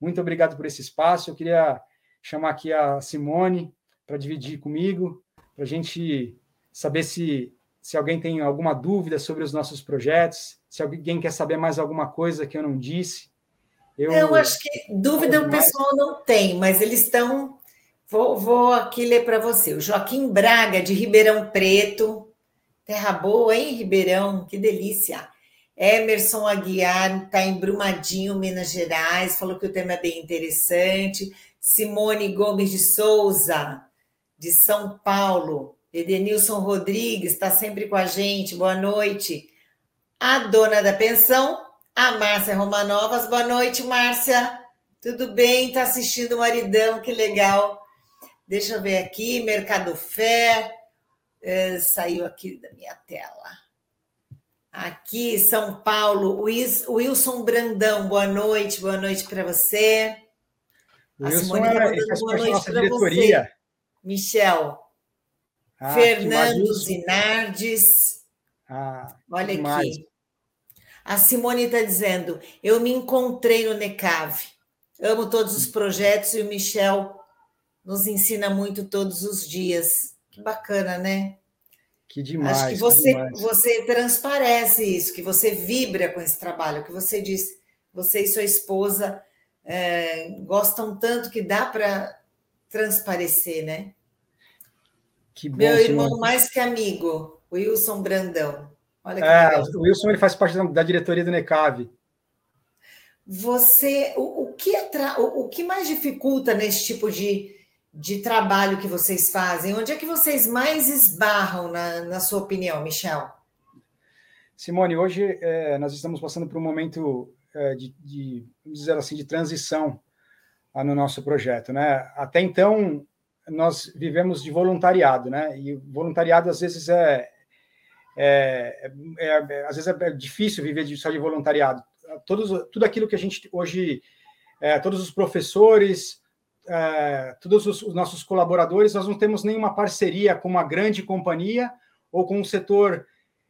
Speaker 3: Muito obrigado por esse espaço. Eu queria chamar aqui a Simone para dividir comigo para a gente saber se, se alguém tem alguma dúvida sobre os nossos projetos, se alguém quer saber mais alguma coisa que eu não disse.
Speaker 2: Eu, eu acho que dúvida o pessoal não tem, mas eles estão. Vou, vou aqui ler para você. O Joaquim Braga, de Ribeirão Preto. Terra boa, hein, Ribeirão? Que delícia. Emerson Aguiar está em Brumadinho, Minas Gerais, falou que o tema é bem interessante. Simone Gomes de Souza, de São Paulo. Edenilson Rodrigues está sempre com a gente, boa noite. A dona da pensão, a Márcia Romanovas. Boa noite, Márcia. Tudo bem? Está assistindo o Maridão, que legal. Deixa eu ver aqui, Mercado Fé. É, saiu aqui da minha tela. Aqui, São Paulo, Wilson Brandão, boa noite, boa noite para você.
Speaker 3: Wilson é, boa noite para diretoria.
Speaker 2: Michel. Ah, Fernando Zinardes. Ah, Olha aqui. A Simone está dizendo: eu me encontrei no NECAV. Amo todos os projetos e o Michel nos ensina muito todos os dias. Que bacana, né?
Speaker 3: Que demais.
Speaker 2: Acho que você,
Speaker 3: que
Speaker 2: você transparece isso, que você vibra com esse trabalho, que você diz, você e sua esposa é, gostam tanto que dá para transparecer, né?
Speaker 3: Que bom,
Speaker 2: Meu irmão Simone. mais que amigo, Wilson Brandão.
Speaker 3: Olha que é, o Wilson ele faz parte da diretoria do NECAV.
Speaker 2: Você, o, o que é o, o, que mais dificulta nesse tipo de, de trabalho que vocês fazem? Onde é que vocês mais esbarram, na, na sua opinião, Michel?
Speaker 3: Simone, hoje é, nós estamos passando por um momento é, de, de, vamos dizer assim, de transição ah, no nosso projeto, né? Até então nós vivemos de voluntariado, né? E voluntariado às vezes é, é, é, é às vezes é difícil viver de, só de voluntariado. Todos, tudo aquilo que a gente hoje, é, todos os professores, é, todos os, os, nossos colaboradores, nós não temos nenhuma parceria com uma grande companhia ou com um setor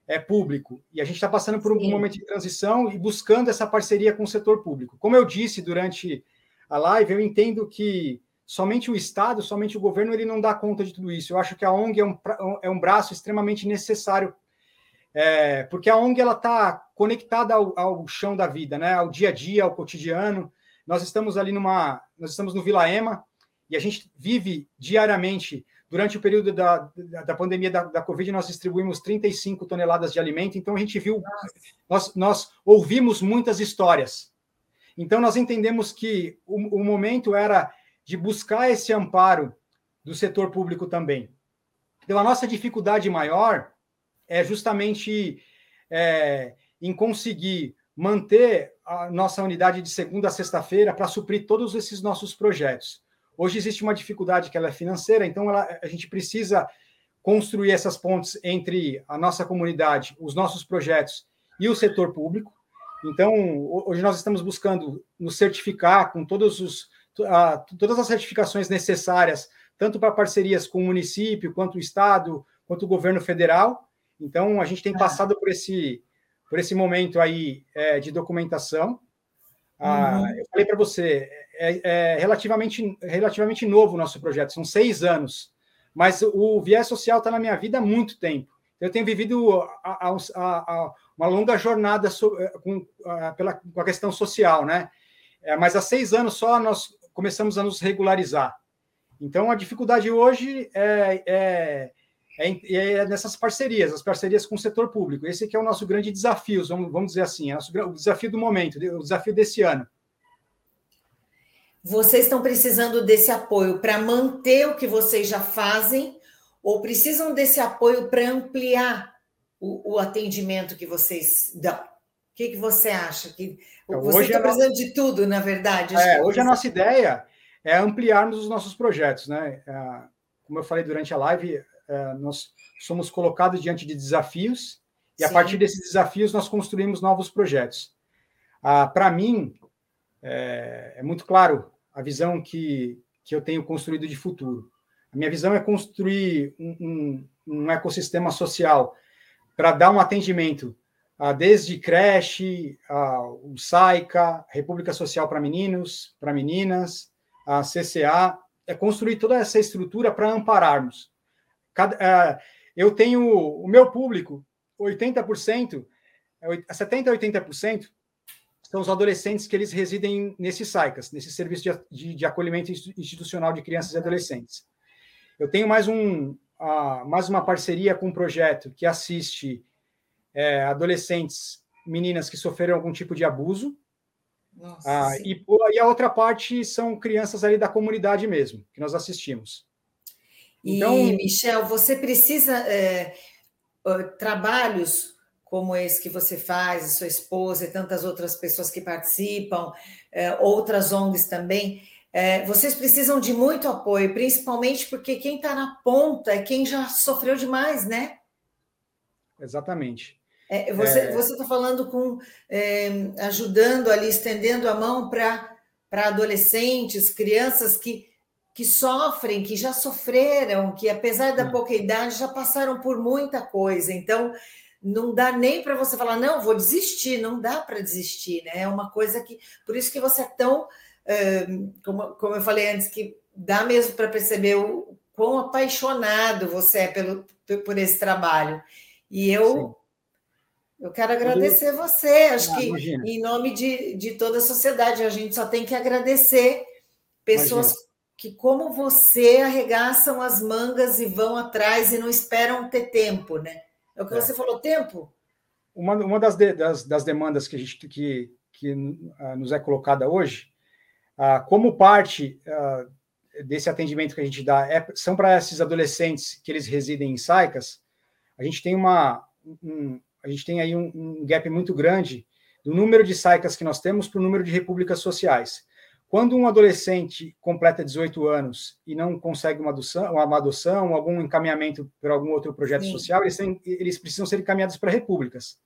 Speaker 3: é, público. E a gente está passando por um Sim. momento de transição e buscando essa parceria com o setor público. Como eu disse durante a live, eu entendo que somente o Estado, somente o governo, ele não dá conta de tudo isso. Eu acho que a ONG é um, é um braço extremamente necessário, é, porque a ONG ela está conectada ao, ao, chão da vida, né? ao dia a dia, ao cotidiano. Nós estamos ali numa, nós estamos no Vila Ema e a gente vive diariamente. Durante o período da, da, da pandemia da, da, Covid, nós distribuímos 35 toneladas de alimento, então a gente viu, nós, nós ouvimos muitas histórias. Então, nós entendemos que o, o momento era de buscar esse amparo do setor público também. Então, a nossa dificuldade maior é justamente é, em conseguir manter a nossa unidade de segunda a sexta-feira para suprir todos esses nossos projetos. Hoje existe uma dificuldade que ela é financeira, então ela, a gente precisa construir essas pontes entre a nossa comunidade, os nossos projetos e o setor público. Então, hoje nós estamos buscando nos certificar com todos os a, todas as certificações necessárias, tanto para parcerias com o município, quanto o Estado, quanto o governo federal. Então, a gente tem é. passado por esse, por esse momento aí é, de documentação. Ah, uhum. Eu falei para você, é, é, relativamente, relativamente novo o nosso projeto, são seis anos, mas o viés social está na minha vida há muito tempo. Eu tenho vivido a, a, a, uma longa jornada so, com, pela, com a questão social, né? É, mas há seis anos só nós começamos a nos regularizar. Então, a dificuldade hoje é, é, é, é, nessas parcerias, as parcerias com o setor público. Esse que é o nosso grande desafio, vamos, vamos dizer assim, é o, nosso, o desafio do momento, o desafio desse ano.
Speaker 2: Vocês estão precisando desse apoio para manter o que vocês já fazem ou precisam desse apoio para ampliar o, o, atendimento que vocês dão? O que, que você acha? Que então, você está precisando de tudo, na verdade.
Speaker 3: É, hoje a nossa ideia é ampliarmos os nossos projetos, né? É, como eu falei durante a live, é, nós somos colocados diante de desafios e Sim. a partir desses desafios nós construímos novos projetos. Ah, Para mim, é, é, muito claro a visão que, que eu tenho construído de futuro. A minha visão é construir um, um, um ecossistema social para dar um atendimento desde creche, ah, o SAICA, República Social para Meninos, para Meninas, a CCA, é construir toda essa estrutura para ampararmos. Ah, eu tenho o meu público, 80%, 70% a 80% são os adolescentes que eles residem nesses SAICAS, nesse serviço de, acolhimento institucional de crianças e adolescentes. Eu tenho mais, um, mais uma parceria com um projeto que assiste é, adolescentes, meninas que sofreram algum tipo de abuso. Ah, e, e, a outra parte são crianças ali da comunidade mesmo, que nós assistimos.
Speaker 2: Então, e, Michel, você precisa é, trabalhos como esse que você faz, a sua esposa e tantas outras pessoas que participam, é, outras ONGs também. É, vocês precisam de muito apoio, principalmente porque quem está na ponta é quem já sofreu demais, né?
Speaker 3: Exatamente.
Speaker 2: É, você é. está falando com é, ajudando ali, estendendo a mão para adolescentes, crianças que, que sofrem, que já sofreram, que apesar da hum. pouca idade já passaram por muita coisa. Então, não dá nem para você falar, não, vou desistir, não dá para desistir, né? É uma coisa que. Por isso que você é tão, como, como eu falei antes, que dá mesmo para perceber o quão apaixonado você é pelo, por esse trabalho. E eu. Sim eu quero agradecer você, acho ah, que imagina. em nome de, de toda a sociedade, a gente só tem que agradecer pessoas imagina. que, como você, arregaçam as mangas e vão atrás e não esperam ter tempo, né? É o que é. você falou, tempo?
Speaker 3: uma, uma das, de, das, das, demandas que, a gente, que, que uh, nos é colocada hoje, uh, como parte uh, desse atendimento que a gente dá, é, são para esses adolescentes que eles residem em SAICAS, a gente tem uma um, a gente tem aí um, um, gap muito grande do número de SAICAS que nós temos para o número de repúblicas sociais. Quando um adolescente completa 18 anos e não consegue uma adoção, uma adoção algum encaminhamento para algum outro projeto Sim. social, eles, têm, eles precisam ser encaminhados para repúblicas.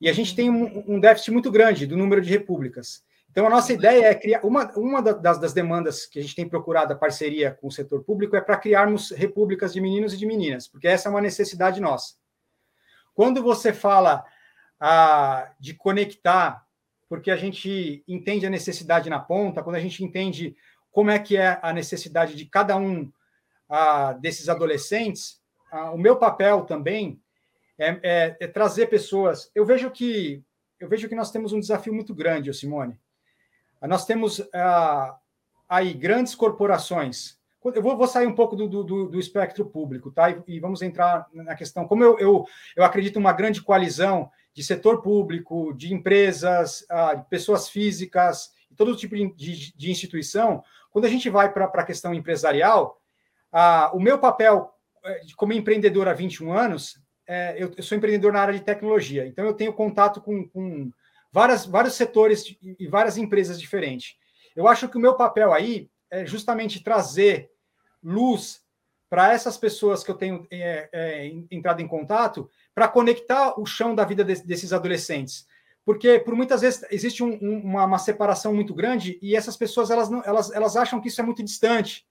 Speaker 3: E a gente tem um, um, déficit muito grande do número de repúblicas. Então, a nossa ideia é criar. Uma, uma das, das demandas que a gente tem procurado a parceria com o setor público é para criarmos repúblicas de meninos e de meninas, porque essa é uma necessidade nossa. Quando você fala ah, de conectar, porque a gente entende a necessidade na ponta, quando a gente entende como é que é a necessidade de cada um ah, desses adolescentes, ah, o meu papel também é, é, é, trazer pessoas. Eu vejo que eu vejo que nós temos um desafio muito grande, Simone. Nós temos ah, aí grandes corporações. Eu vou, sair um pouco do, do, do, espectro público, tá? E, e, vamos entrar na questão. Como eu, eu, eu acredito uma grande coalizão de setor público, de empresas, ah, pessoas físicas, todo tipo de, de, de instituição, quando a gente vai para a questão empresarial, ah, o meu papel eh, como empreendedor há 21 anos é, eu, eu, sou empreendedor na área de tecnologia, então eu tenho contato com, com várias, vários setores e várias empresas diferentes. Eu acho que o meu papel aí é justamente trazer luz para essas pessoas que eu tenho é, é, entrado em contato, para conectar o chão da vida de, desses adolescentes. Porque, por muitas vezes, existe um, um, uma, uma, separação muito grande e essas pessoas elas, não, elas, elas acham que isso é muito distante.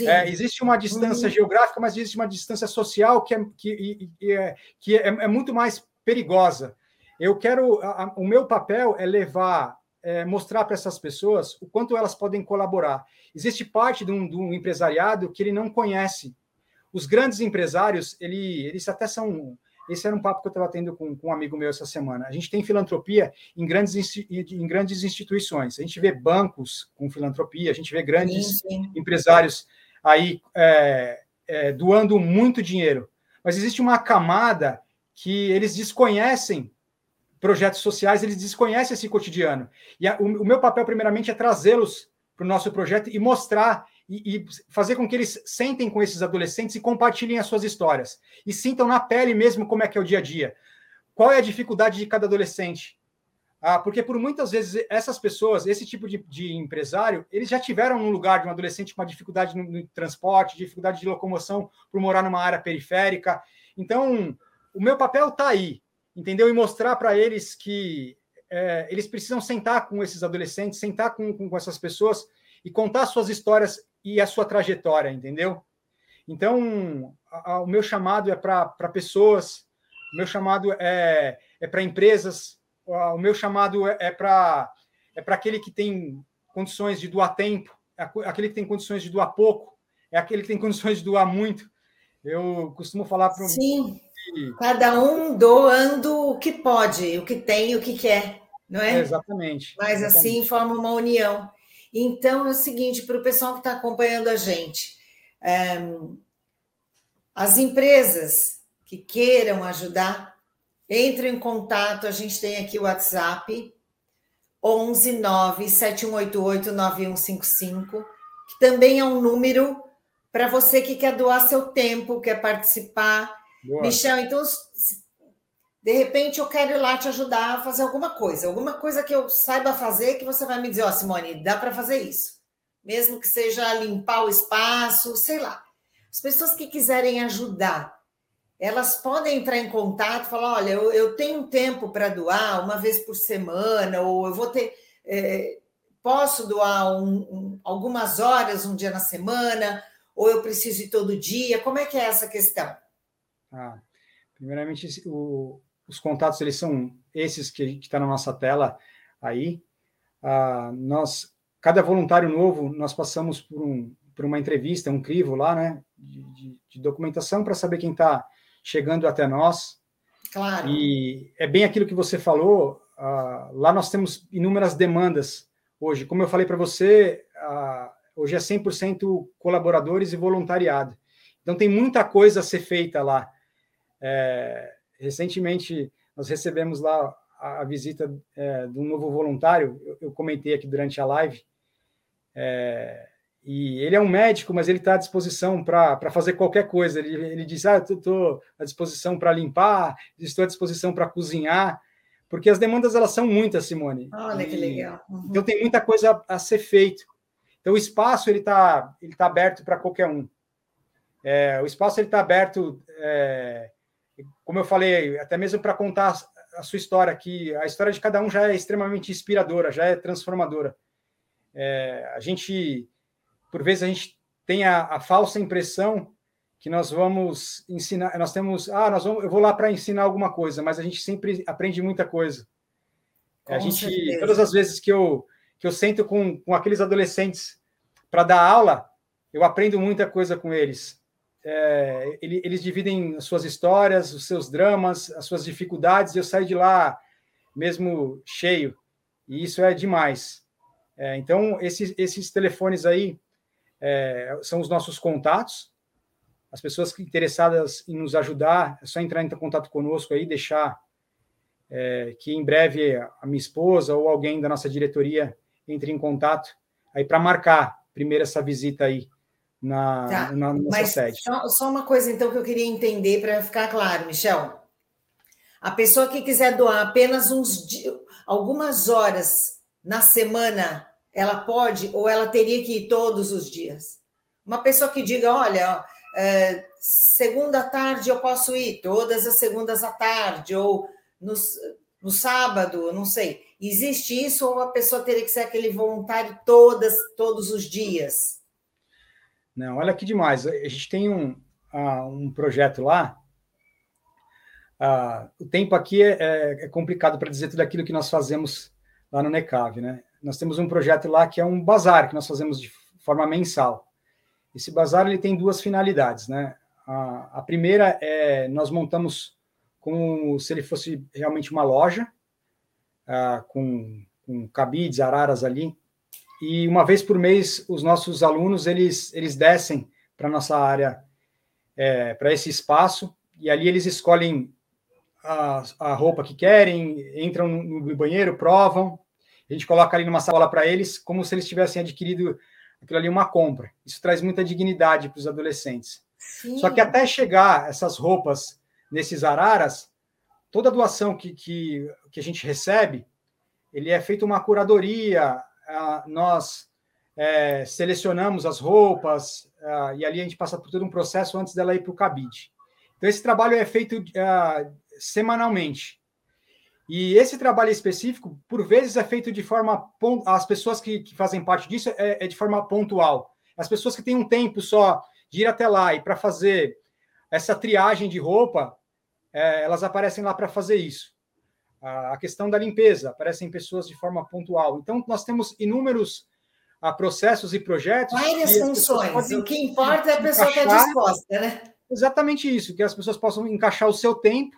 Speaker 3: É, existe uma distância uhum. geográfica, mas existe uma distância social que é, que, é, que é, é muito mais perigosa. Eu quero. A, o meu papel é levar, é, mostrar para essas pessoas o quanto elas podem colaborar. Existe parte de um, de um, empresariado que ele não conhece. Os grandes empresários, ele, eles até são. Esse era um papo que eu estava tendo com, com, um amigo meu essa semana. A gente tem filantropia em grandes, em grandes instituições. A gente vê bancos com filantropia, a gente vê grandes sim, sim. empresários aí é, é, doando muito dinheiro. Mas existe uma camada que eles desconhecem projetos sociais, eles desconhecem esse cotidiano. E a, o, o, meu papel, primeiramente, é trazê-los para o nosso projeto e mostrar e, e, fazer com que eles sentem com esses adolescentes e compartilhem as suas histórias. E sintam na pele mesmo como é que é o dia a dia. Qual é a dificuldade de cada adolescente? Ah, porque por muitas vezes essas pessoas, esse tipo de, de, empresário, eles já tiveram um lugar de um adolescente com uma dificuldade no, no transporte, dificuldade de locomoção por morar numa área periférica. Então, o meu papel está aí, entendeu? E mostrar para eles que é, eles precisam sentar com esses adolescentes, sentar com, com, com essas pessoas e contar suas histórias e a sua trajetória, entendeu? Então, a, a, o meu chamado é para pessoas, o meu chamado é, é para empresas, o meu chamado é, é para é aquele que tem condições de doar tempo, é aquele que tem condições de doar pouco, é aquele que tem condições de doar muito. Eu costumo falar para
Speaker 2: Cada um doando o que pode, o que tem, o que quer, não é?
Speaker 3: é exatamente.
Speaker 2: Mas
Speaker 3: exatamente.
Speaker 2: assim forma uma união. Então é o seguinte, para o pessoal que está acompanhando a gente, é, as empresas que queiram ajudar entre em contato, a gente tem aqui o WhatsApp 11 9 7188 9155, que também é um número para você que quer doar seu tempo, quer participar. Boa. Michel, então, de repente eu quero ir lá te ajudar a fazer alguma coisa, alguma coisa que eu saiba fazer que você vai me dizer, ó, oh, Simone, dá para fazer isso. Mesmo que seja limpar o espaço, sei lá. As pessoas que quiserem ajudar elas podem entrar em contato falar: olha, eu, eu tenho tempo para doar uma vez por semana, ou eu vou ter. É, posso doar um, um, algumas horas um dia na semana, ou eu preciso ir todo dia? Como é que é essa questão?
Speaker 3: Ah, primeiramente, o, os contatos eles são esses que está na nossa tela aí. Ah, nós, cada voluntário novo, nós passamos por, um, por uma entrevista, um crivo lá, né, de, de, de documentação para saber quem está chegando até nós.
Speaker 2: Claro.
Speaker 3: E é bem aquilo que você falou. Uh, lá nós temos inúmeras demandas hoje. Como eu falei para você, uh, hoje é 100% colaboradores e voluntariado. Então tem muita coisa a ser feita lá. É, recentemente nós recebemos lá a, a visita é, de um novo voluntário, eu, eu, comentei aqui durante a live, é, e ele é um médico, mas ele está à disposição para fazer qualquer coisa. Ele, ele diz: Ah, estou à disposição para limpar, estou à disposição para cozinhar, porque as demandas elas são muitas, Simone.
Speaker 2: Olha e, que legal.
Speaker 3: Uhum. Então tem muita coisa a, a ser feito. Então o espaço ele está ele tá aberto para qualquer um. É, o espaço ele está aberto, é, como eu falei, até mesmo para contar a sua história aqui. A história de cada um já é extremamente inspiradora, já é transformadora. É, a gente, por vezes, a gente tem a, a, falsa impressão que nós vamos ensinar, nós temos, ah, nós vamos, eu vou lá para ensinar alguma coisa, mas a gente sempre aprende muita coisa. Com a gente, certeza. todas as vezes que eu que eu sento com, com aqueles adolescentes para dar aula, eu aprendo muita coisa com eles. É, eles dividem as suas histórias, os seus dramas, as suas dificuldades, e eu saio de lá mesmo cheio. E isso é demais. É, então, esses, esses telefones aí é, são os nossos contatos. As pessoas interessadas em nos ajudar, é só entrar em contato conosco aí, deixar é, que em breve a minha esposa ou alguém da nossa diretoria entre em contato aí para marcar primeiro essa visita aí na, tá. na nossa Mas sede.
Speaker 2: Só, só, uma coisa, então, que eu queria entender para ficar claro, Michel. A pessoa que quiser doar apenas uns algumas horas na semana, ela pode ou ela teria que ir todos os dias? Uma pessoa que diga, olha, é, segunda tarde eu posso ir, todas as segundas à tarde, ou no, no sábado, não sei. Existe isso ou a pessoa teria que ser aquele voluntário todas, todos os dias?
Speaker 3: Não, olha que demais. A gente tem um, uh, um projeto lá. Uh, o tempo aqui é, é, é complicado para dizer tudo aquilo que nós fazemos lá no NECAV, né? Nós temos um projeto lá que é um bazar que nós fazemos de forma mensal. Esse bazar ele tem duas finalidades, né? A, a primeira é nós montamos como se ele fosse realmente uma loja, uh, com, com cabides, araras ali, e uma vez por mês os nossos alunos eles, eles descem para nossa área, é, para esse espaço, e ali eles escolhem a, a roupa que querem, entram no, no banheiro, provam, a gente coloca ali numa sala para eles, como se eles tivessem adquirido aquilo ali uma compra. Isso traz muita dignidade para os adolescentes. Sim. Só que até chegar essas roupas nesses araras, toda doação que, que, que a gente recebe, ele é feita uma curadoria, nós é, selecionamos as roupas e ali a gente passa por todo um processo antes dela ir para o cabide. Então, esse trabalho é feito semanalmente. E esse trabalho específico, por vezes, é feito de forma. As pessoas que, que fazem parte disso é, é, de forma pontual. As pessoas que têm um tempo só de ir até lá e para fazer essa triagem de roupa, é, elas aparecem lá para fazer isso a questão da limpeza, aparecem pessoas de forma pontual. Então, nós temos inúmeros a, ah, processos e projetos.
Speaker 2: Várias funções. O que importa é a pessoa estar tá disposta, né?
Speaker 3: Exatamente isso, que as pessoas possam encaixar o seu tempo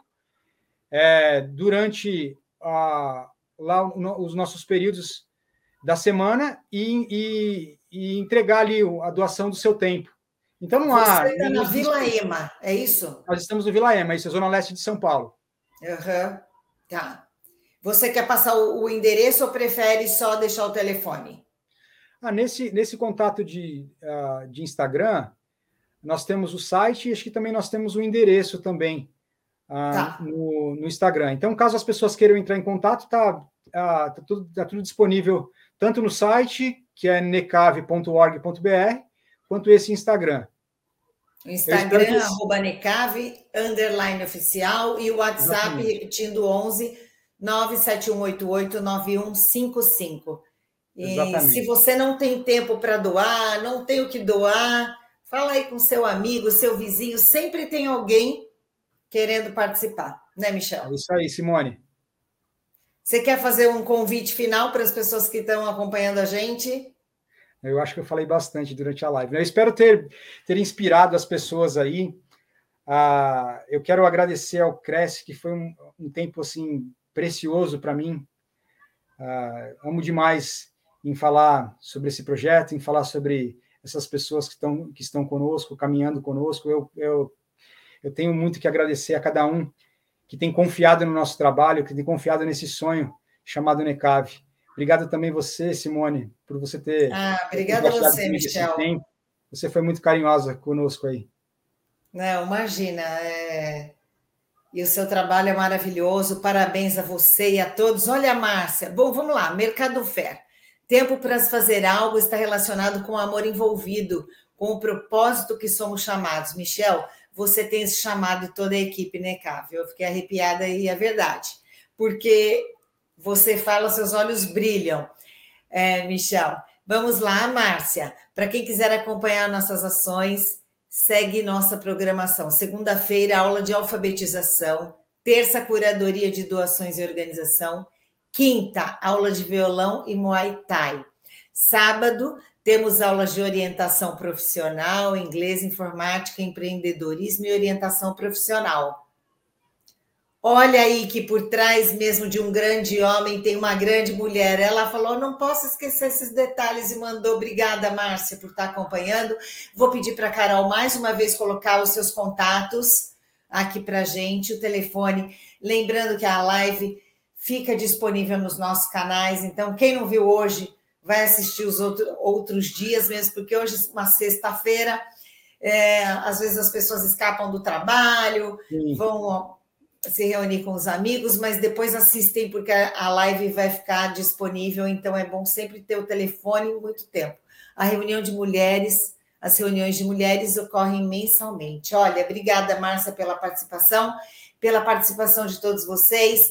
Speaker 3: é, durante a, lá no, os nossos períodos da semana e, e, e, entregar ali a doação do seu tempo. Então não
Speaker 2: Você há. Você está na Vila Ema, é isso?
Speaker 3: Nós estamos no Vila Ema, isso é Zona Leste de São Paulo.
Speaker 2: Uhum. Tá. Você quer passar o, o endereço ou prefere só deixar o telefone?
Speaker 3: Ah, nesse, nesse contato de, uh, de Instagram, nós temos o site e acho que também nós temos o endereço também uh, tá. no, no Instagram. Então, caso as pessoas queiram entrar em contato, está uh, tá tudo, tá tudo disponível tanto no site, que é necave.org.br, quanto esse Instagram.
Speaker 2: O Instagram, que... arroba Necave, underline oficial, e o WhatsApp, Exatamente. repetindo, 11 971889155. E Exatamente. se você não tem tempo para doar, não tem o que doar, fala aí com seu amigo, seu vizinho, sempre tem alguém querendo participar, né, Michel?
Speaker 3: É isso aí, Simone.
Speaker 2: Você quer fazer um convite final para as pessoas que estão acompanhando a gente?
Speaker 3: Eu acho que eu falei bastante durante a live. Eu espero ter, ter inspirado as pessoas aí. Ah, eu quero agradecer ao Cresce, que foi um, um tempo assim precioso para mim. Ah, amo demais em falar sobre esse projeto, em falar sobre essas pessoas que estão, que estão conosco, caminhando conosco. Eu, eu, eu tenho muito que agradecer a cada um que tem confiado no nosso trabalho, que tem confiado nesse sonho chamado NECAV. Obrigado também você, Simone, por você ter.
Speaker 2: Ah, obrigada a você, Michel.
Speaker 3: Você foi muito carinhosa conosco aí.
Speaker 2: Não, imagina. É... E o seu trabalho é maravilhoso. Parabéns a você e a todos. Olha, Márcia. Bom, vamos lá. Mercado Fair. Tempo para fazer algo está relacionado com o amor envolvido, com o propósito que somos chamados. Michel, você tem esse chamado de toda a equipe, né, Cávio? Eu fiquei arrepiada e é verdade. Porque você fala, seus olhos brilham, é, Michel. Vamos lá, Márcia. Para quem quiser acompanhar nossas ações, segue nossa programação. Segunda-feira, aula de alfabetização. Terça, curadoria de doações e organização. Quinta, aula de violão e muay thai. Sábado, temos aulas de orientação profissional, inglês, informática, empreendedorismo e orientação profissional. Olha aí que por trás mesmo de um grande homem tem uma grande mulher. Ela falou: não posso esquecer esses detalhes e mandou. Obrigada, Márcia, por estar acompanhando. Vou pedir para a Carol mais uma vez colocar os seus contatos aqui para gente, o telefone. Lembrando que a live fica disponível nos nossos canais. Então, quem não viu hoje, vai assistir os outro, outros dias mesmo, porque hoje é uma sexta-feira. É, às vezes as pessoas escapam do trabalho, Sim. vão se reunir com os amigos, mas depois assistem porque a live vai ficar disponível, então é bom sempre ter o telefone muito tempo. A reunião de mulheres, as reuniões de mulheres ocorrem mensalmente. Olha, obrigada, Márcia, pela participação, pela participação de todos vocês.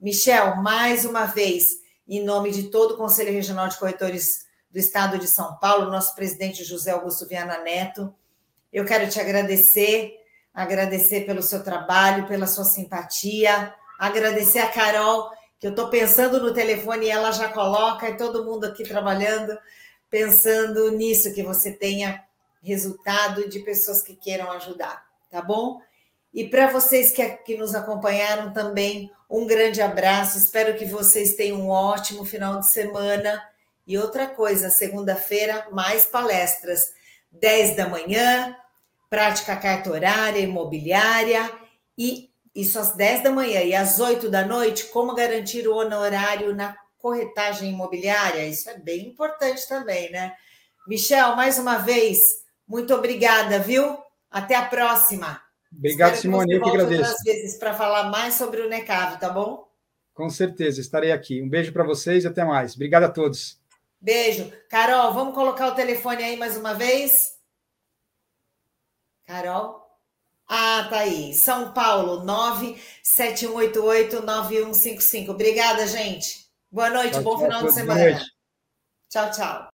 Speaker 2: Michel, mais uma vez, em nome de todo o Conselho Regional de Corretores do Estado de São Paulo, nosso presidente José Augusto Viana Neto, eu quero te agradecer agradecer pelo seu trabalho, pela sua simpatia, agradecer a Carol, que eu estou pensando no telefone e ela já coloca, e todo mundo aqui trabalhando, pensando nisso, que você tenha resultado de pessoas que queiram ajudar, tá bom? E para vocês que, que nos acompanharam também, um grande abraço. Espero que vocês tenham um ótimo final de semana. E outra coisa, segunda-feira, mais palestras. 10 da manhã, prática cartorária, imobiliária, e isso às 10 da manhã e às 8 da noite, como garantir o honorário na corretagem imobiliária. Isso é bem importante também, né? Michel, mais uma vez, muito obrigada, viu? Até a próxima.
Speaker 3: Obrigado, Espero Simone, eu que agradeço.
Speaker 2: outras vezes para falar mais sobre o NECAV, tá bom?
Speaker 3: Com certeza, estarei aqui. Um beijo para vocês e até mais. Obrigado a todos.
Speaker 2: Beijo. Carol, vamos colocar o telefone aí mais uma vez? Carol? Ah, tá aí. São Paulo, 971889155. Obrigada, gente. Boa noite, tchau, bom tchau, final de semana. Tchau, tchau.